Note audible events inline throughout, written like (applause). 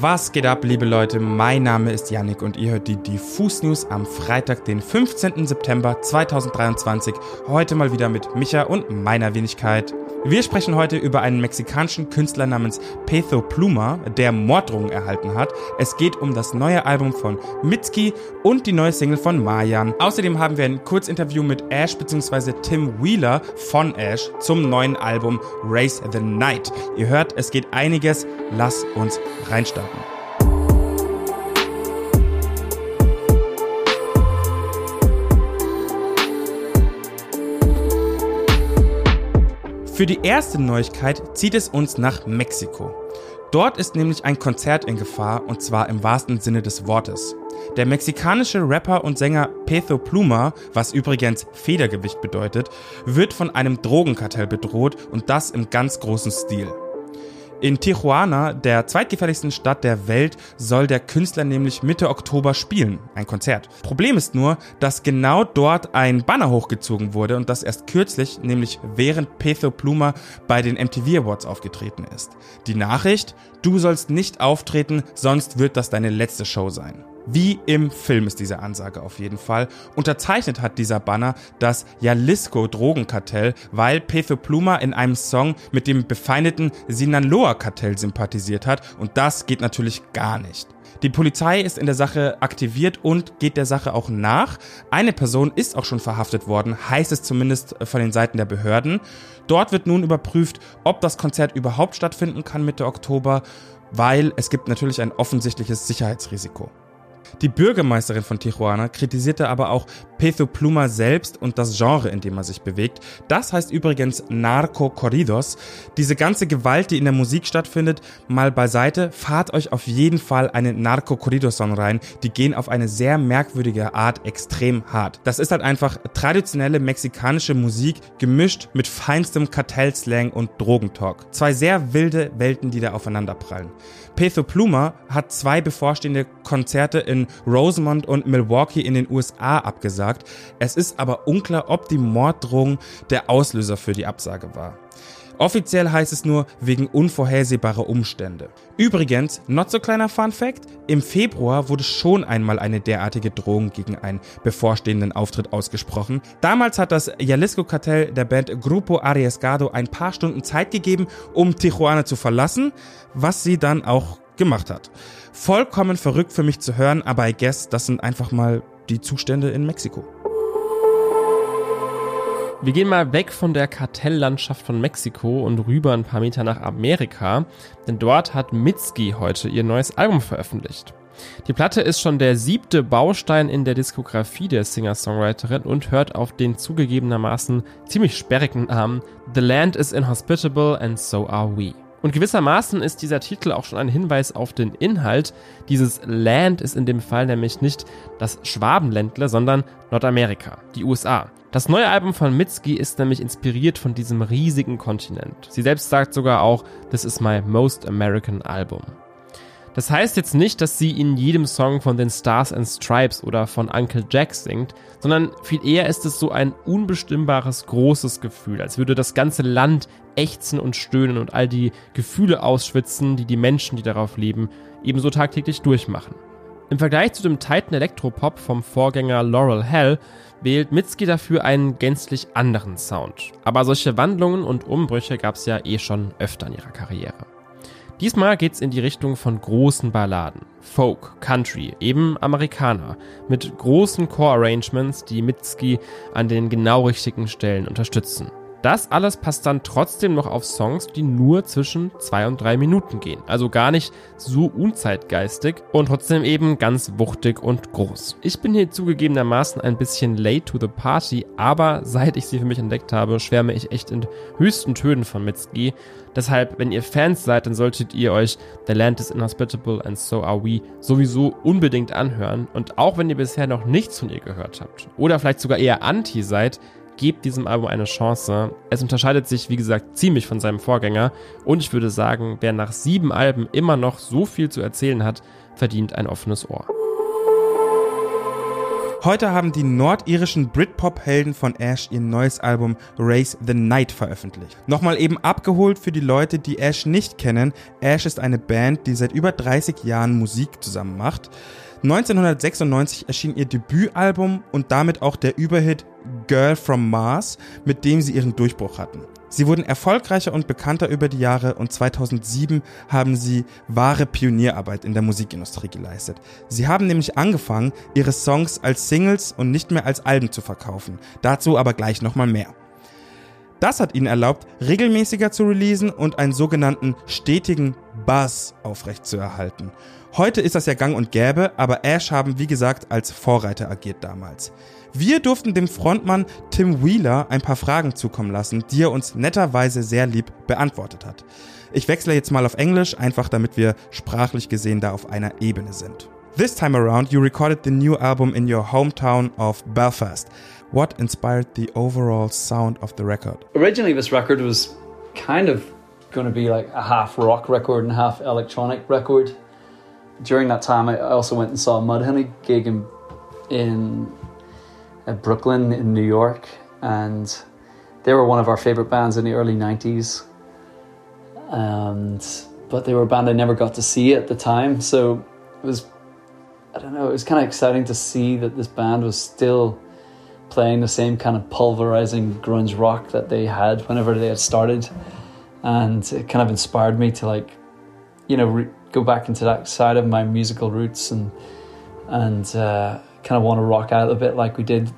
Was geht ab, liebe Leute? Mein Name ist Yannick und ihr hört die Diffus News am Freitag, den 15. September 2023. Heute mal wieder mit Micha und meiner Wenigkeit. Wir sprechen heute über einen mexikanischen Künstler namens Petho Pluma, der Morddrohungen erhalten hat. Es geht um das neue Album von Mitski und die neue Single von Mayan. Außerdem haben wir ein Kurzinterview mit Ash bzw. Tim Wheeler von Ash zum neuen Album Race the Night. Ihr hört, es geht einiges. Lass uns reinstarten. Für die erste Neuigkeit zieht es uns nach Mexiko. Dort ist nämlich ein Konzert in Gefahr und zwar im wahrsten Sinne des Wortes. Der mexikanische Rapper und Sänger Petho Pluma, was übrigens Federgewicht bedeutet, wird von einem Drogenkartell bedroht und das im ganz großen Stil. In Tijuana, der zweitgefährlichsten Stadt der Welt, soll der Künstler nämlich Mitte Oktober spielen, ein Konzert. Problem ist nur, dass genau dort ein Banner hochgezogen wurde und das erst kürzlich, nämlich während Petho Pluma bei den MTV Awards aufgetreten ist. Die Nachricht, du sollst nicht auftreten, sonst wird das deine letzte Show sein. Wie im Film ist diese Ansage auf jeden Fall. Unterzeichnet hat dieser Banner das Jalisco Drogenkartell, weil Petho Pluma in einem Song mit dem befeindeten Sinaloa Kartell sympathisiert hat und das geht natürlich gar nicht. Die Polizei ist in der Sache aktiviert und geht der Sache auch nach. Eine Person ist auch schon verhaftet worden, heißt es zumindest von den Seiten der Behörden. Dort wird nun überprüft, ob das Konzert überhaupt stattfinden kann Mitte Oktober, weil es gibt natürlich ein offensichtliches Sicherheitsrisiko. Die Bürgermeisterin von Tijuana kritisierte aber auch Petho Pluma selbst und das Genre, in dem er sich bewegt. Das heißt übrigens Narco Corridos. Diese ganze Gewalt, die in der Musik stattfindet, mal beiseite, fahrt euch auf jeden Fall einen Narco Corridos Song rein. Die gehen auf eine sehr merkwürdige Art extrem hart. Das ist halt einfach traditionelle mexikanische Musik gemischt mit feinstem Kartellslang und Drogentalk. Zwei sehr wilde Welten, die da aufeinanderprallen. Petho Pluma hat zwei bevorstehende Konzerte in Rosemont und Milwaukee in den USA abgesagt. Es ist aber unklar, ob die Morddrohung der Auslöser für die Absage war. Offiziell heißt es nur wegen unvorhersehbarer Umstände. Übrigens, not so kleiner Fun Fact, im Februar wurde schon einmal eine derartige Drohung gegen einen bevorstehenden Auftritt ausgesprochen. Damals hat das Jalisco-Kartell der Band Grupo Arriesgado ein paar Stunden Zeit gegeben, um Tijuana zu verlassen, was sie dann auch gemacht hat. Vollkommen verrückt für mich zu hören, aber I guess, das sind einfach mal die Zustände in Mexiko. Wir gehen mal weg von der Kartelllandschaft von Mexiko und rüber ein paar Meter nach Amerika, denn dort hat Mitski heute ihr neues Album veröffentlicht. Die Platte ist schon der siebte Baustein in der Diskografie der Singer-Songwriterin und hört auf den zugegebenermaßen ziemlich sperrigen Namen The Land is Inhospitable and So Are We. Und gewissermaßen ist dieser Titel auch schon ein Hinweis auf den Inhalt. Dieses Land ist in dem Fall nämlich nicht das Schwabenländle, sondern Nordamerika, die USA. Das neue Album von Mitski ist nämlich inspiriert von diesem riesigen Kontinent. Sie selbst sagt sogar auch, this is my most American album. Das heißt jetzt nicht, dass sie in jedem Song von den Stars and Stripes oder von Uncle Jack singt, sondern viel eher ist es so ein unbestimmbares, großes Gefühl, als würde das ganze Land ächzen und stöhnen und all die Gefühle ausschwitzen, die die Menschen, die darauf leben, ebenso tagtäglich durchmachen. Im Vergleich zu dem Titan Elektropop vom Vorgänger Laurel Hell wählt Mitski dafür einen gänzlich anderen Sound. Aber solche Wandlungen und Umbrüche gab es ja eh schon öfter in ihrer Karriere. Diesmal geht's in die Richtung von großen Balladen. Folk, Country, eben Amerikaner. Mit großen Core-Arrangements, die Mitski an den genau richtigen Stellen unterstützen. Das alles passt dann trotzdem noch auf Songs, die nur zwischen zwei und drei Minuten gehen. Also gar nicht so unzeitgeistig und trotzdem eben ganz wuchtig und groß. Ich bin hier zugegebenermaßen ein bisschen late to the party, aber seit ich sie für mich entdeckt habe, schwärme ich echt in höchsten Tönen von Mitski. Deshalb, wenn ihr Fans seid, dann solltet ihr euch The Land is Inhospitable and So Are We sowieso unbedingt anhören. Und auch wenn ihr bisher noch nichts von ihr gehört habt oder vielleicht sogar eher anti seid, gebt diesem Album eine Chance. Es unterscheidet sich, wie gesagt, ziemlich von seinem Vorgänger und ich würde sagen, wer nach sieben Alben immer noch so viel zu erzählen hat, verdient ein offenes Ohr. Heute haben die nordirischen Britpop-Helden von Ash ihr neues Album Race the Night veröffentlicht. Nochmal eben abgeholt für die Leute, die Ash nicht kennen. Ash ist eine Band, die seit über 30 Jahren Musik zusammen macht. 1996 erschien ihr Debütalbum und damit auch der Überhit Girl from Mars, mit dem sie ihren Durchbruch hatten. Sie wurden erfolgreicher und bekannter über die Jahre und 2007 haben sie wahre Pionierarbeit in der Musikindustrie geleistet. Sie haben nämlich angefangen, ihre Songs als Singles und nicht mehr als Alben zu verkaufen. Dazu aber gleich nochmal mehr. Das hat ihnen erlaubt, regelmäßiger zu releasen und einen sogenannten stetigen Buzz aufrechtzuerhalten. Heute ist das ja gang und gäbe, aber Ash haben wie gesagt als Vorreiter agiert damals. Wir durften dem Frontmann Tim Wheeler ein paar Fragen zukommen lassen, die er uns netterweise sehr lieb beantwortet hat. Ich wechsle jetzt mal auf Englisch, einfach damit wir sprachlich gesehen da auf einer Ebene sind. This time around, you recorded the new album in your hometown of Belfast. What inspired the overall sound of the record? Originally, this record was kind of going to be like a half rock record and half electronic record. During that time, I also went and saw Mudhoney gig in, in Brooklyn in New York, and they were one of our favorite bands in the early '90s. And but they were a band I never got to see at the time, so it was I don't know. It was kind of exciting to see that this band was still playing the same kind of pulverizing grunge rock that they had whenever they had started, and it kind of inspired me to like, you know, re- go back into that side of my musical roots and and uh, kind of want to rock out a bit like we did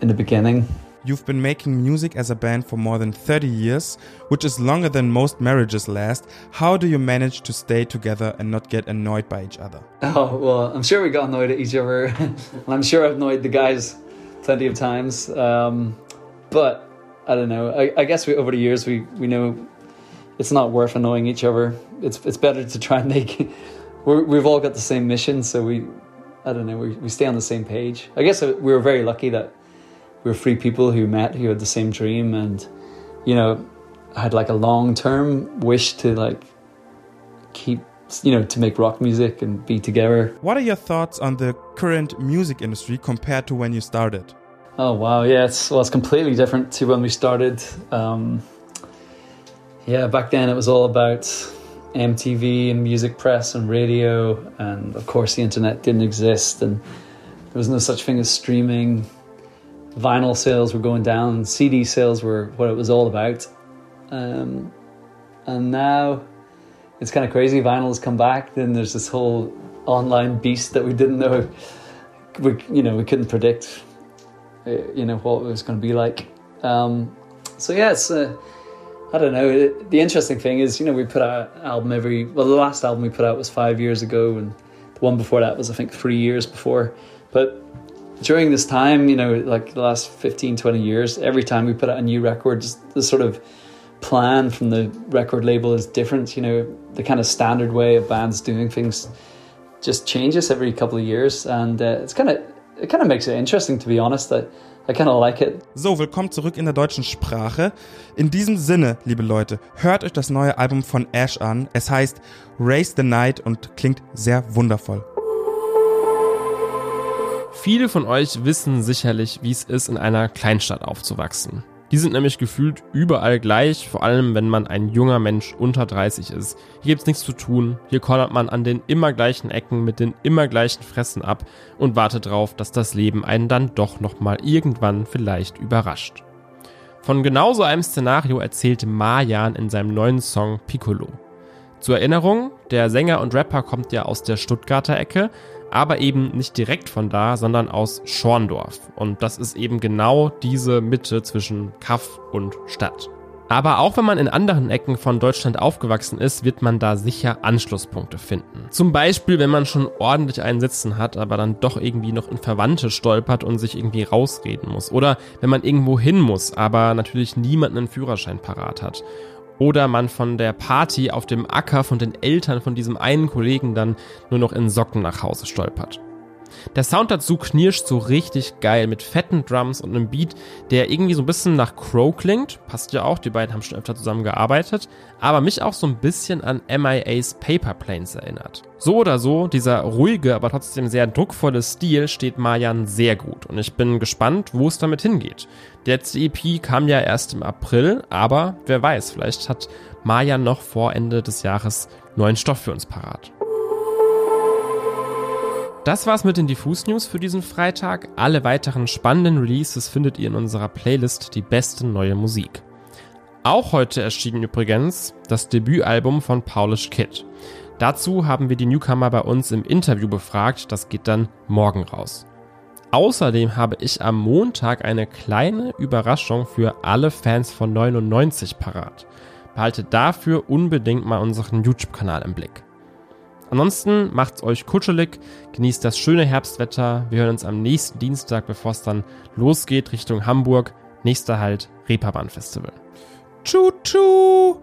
in the beginning. You've been making music as a band for more than 30 years, which is longer than most marriages last. How do you manage to stay together and not get annoyed by each other? (laughs) Oh, well, I'm sure we got annoyed at each other. and (laughs) I'm sure I've annoyed the guys plenty of times. Um, but I don't know. I, I guess we, over the years, we, we know it's not worth annoying each other. It's, it's better to try and make. (laughs) we have all got the same mission, so we, I don't know, we, we stay on the same page. I guess we were very lucky that we were three people who met who had the same dream and you know had like a long term wish to like keep you know to make rock music and be together. What are your thoughts on the current music industry compared to when you started? Oh wow. Yeah it's well it's completely different to when we started. Um, yeah back then it was all about mtv and music press and radio and of course the internet didn't exist and there was no such thing as streaming vinyl sales were going down, CD sales were what it was all about. Um, and now it's kind of crazy. Vinyl's come back. Then there's this whole online beast that we didn't know. We, you know, we couldn't predict, uh, you know, what it was going to be like. Um, so yeah, it's. Uh, I don't know. The interesting thing is, you know, we put out an album every. Well, the last album we put out was five years ago, and the one before that was, I think, three years before. But during this time, you know, like the last 15, 20 years, every time we put out a new record, the sort of plan from the record label is different. You know, the kind of standard way of bands doing things just changes every couple of years. And uh, it's kind of, it kind of makes it interesting, to be honest. I, I kind of like it. So, willkommen zurück in der deutschen Sprache. In diesem Sinne, liebe Leute, hört euch das neue Album von Ash an. Es heißt Race the Night und klingt sehr wundervoll. Viele von euch wissen sicherlich, wie es ist, in einer Kleinstadt aufzuwachsen. Die sind nämlich gefühlt überall gleich, vor allem wenn man ein junger Mensch unter 30 ist. Hier gibt's nichts zu tun, hier kollert man an den immer gleichen Ecken mit den immer gleichen Fressen ab und wartet darauf, dass das Leben einen dann doch nochmal irgendwann vielleicht überrascht. Von genauso einem Szenario erzählte Marjan in seinem neuen Song Piccolo. Zur Erinnerung, der Sänger und Rapper kommt ja aus der Stuttgarter Ecke, aber eben nicht direkt von da, sondern aus Schorndorf. Und das ist eben genau diese Mitte zwischen Kaff und Stadt. Aber auch wenn man in anderen Ecken von Deutschland aufgewachsen ist, wird man da sicher Anschlusspunkte finden. Zum Beispiel, wenn man schon ordentlich einen Sitzen hat, aber dann doch irgendwie noch in Verwandte stolpert und sich irgendwie rausreden muss. Oder wenn man irgendwo hin muss, aber natürlich niemanden einen Führerschein parat hat oder man von der Party auf dem Acker von den Eltern von diesem einen Kollegen dann nur noch in Socken nach Hause stolpert. Der Sound dazu knirscht so richtig geil mit fetten Drums und einem Beat, der irgendwie so ein bisschen nach Crow klingt. Passt ja auch, die beiden haben schon öfter zusammen gearbeitet. Aber mich auch so ein bisschen an MIA's Paper Planes erinnert. So oder so, dieser ruhige, aber trotzdem sehr druckvolle Stil steht Marjan sehr gut. Und ich bin gespannt, wo es damit hingeht. Die letzte EP kam ja erst im April, aber wer weiß, vielleicht hat Marjan noch vor Ende des Jahres neuen Stoff für uns parat. Das war's mit den Diffus News für diesen Freitag. Alle weiteren spannenden Releases findet ihr in unserer Playlist Die beste neue Musik. Auch heute erschien übrigens das Debütalbum von Paulish Kid. Dazu haben wir die Newcomer bei uns im Interview befragt, das geht dann morgen raus. Außerdem habe ich am Montag eine kleine Überraschung für alle Fans von 99 parat. Behaltet dafür unbedingt mal unseren YouTube-Kanal im Blick. Ansonsten macht's euch kuschelig, genießt das schöne Herbstwetter. Wir hören uns am nächsten Dienstag, bevor es dann losgeht Richtung Hamburg. Nächster Halt Reeperbahn Festival. Tschu tschu!